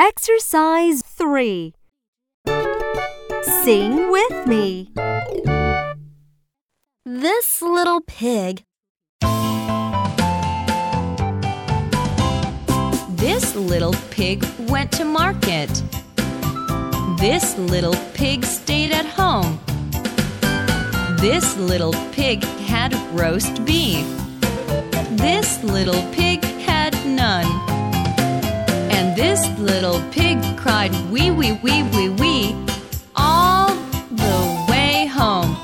Exercise 3 Sing with me. This little pig. This little pig went to market. This little pig stayed at home. This little pig had roast beef. This little pig this little pig cried wee wee wee wee wee all the way home.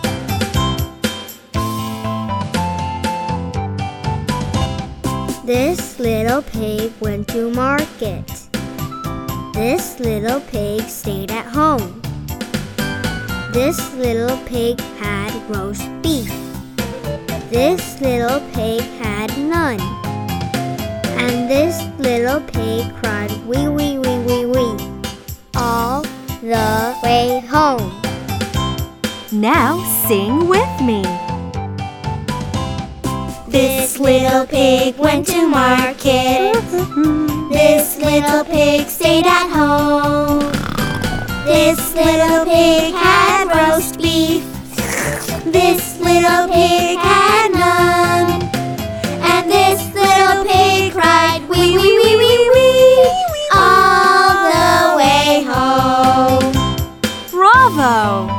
This little pig went to market. This little pig stayed at home. This little pig had roast beef. This little pig had none. This little pig cried wee wee wee wee wee all the way home. Now sing with me. This little pig went to market. This little pig stayed at home. This little pig had roast beef. This little pig had Oh.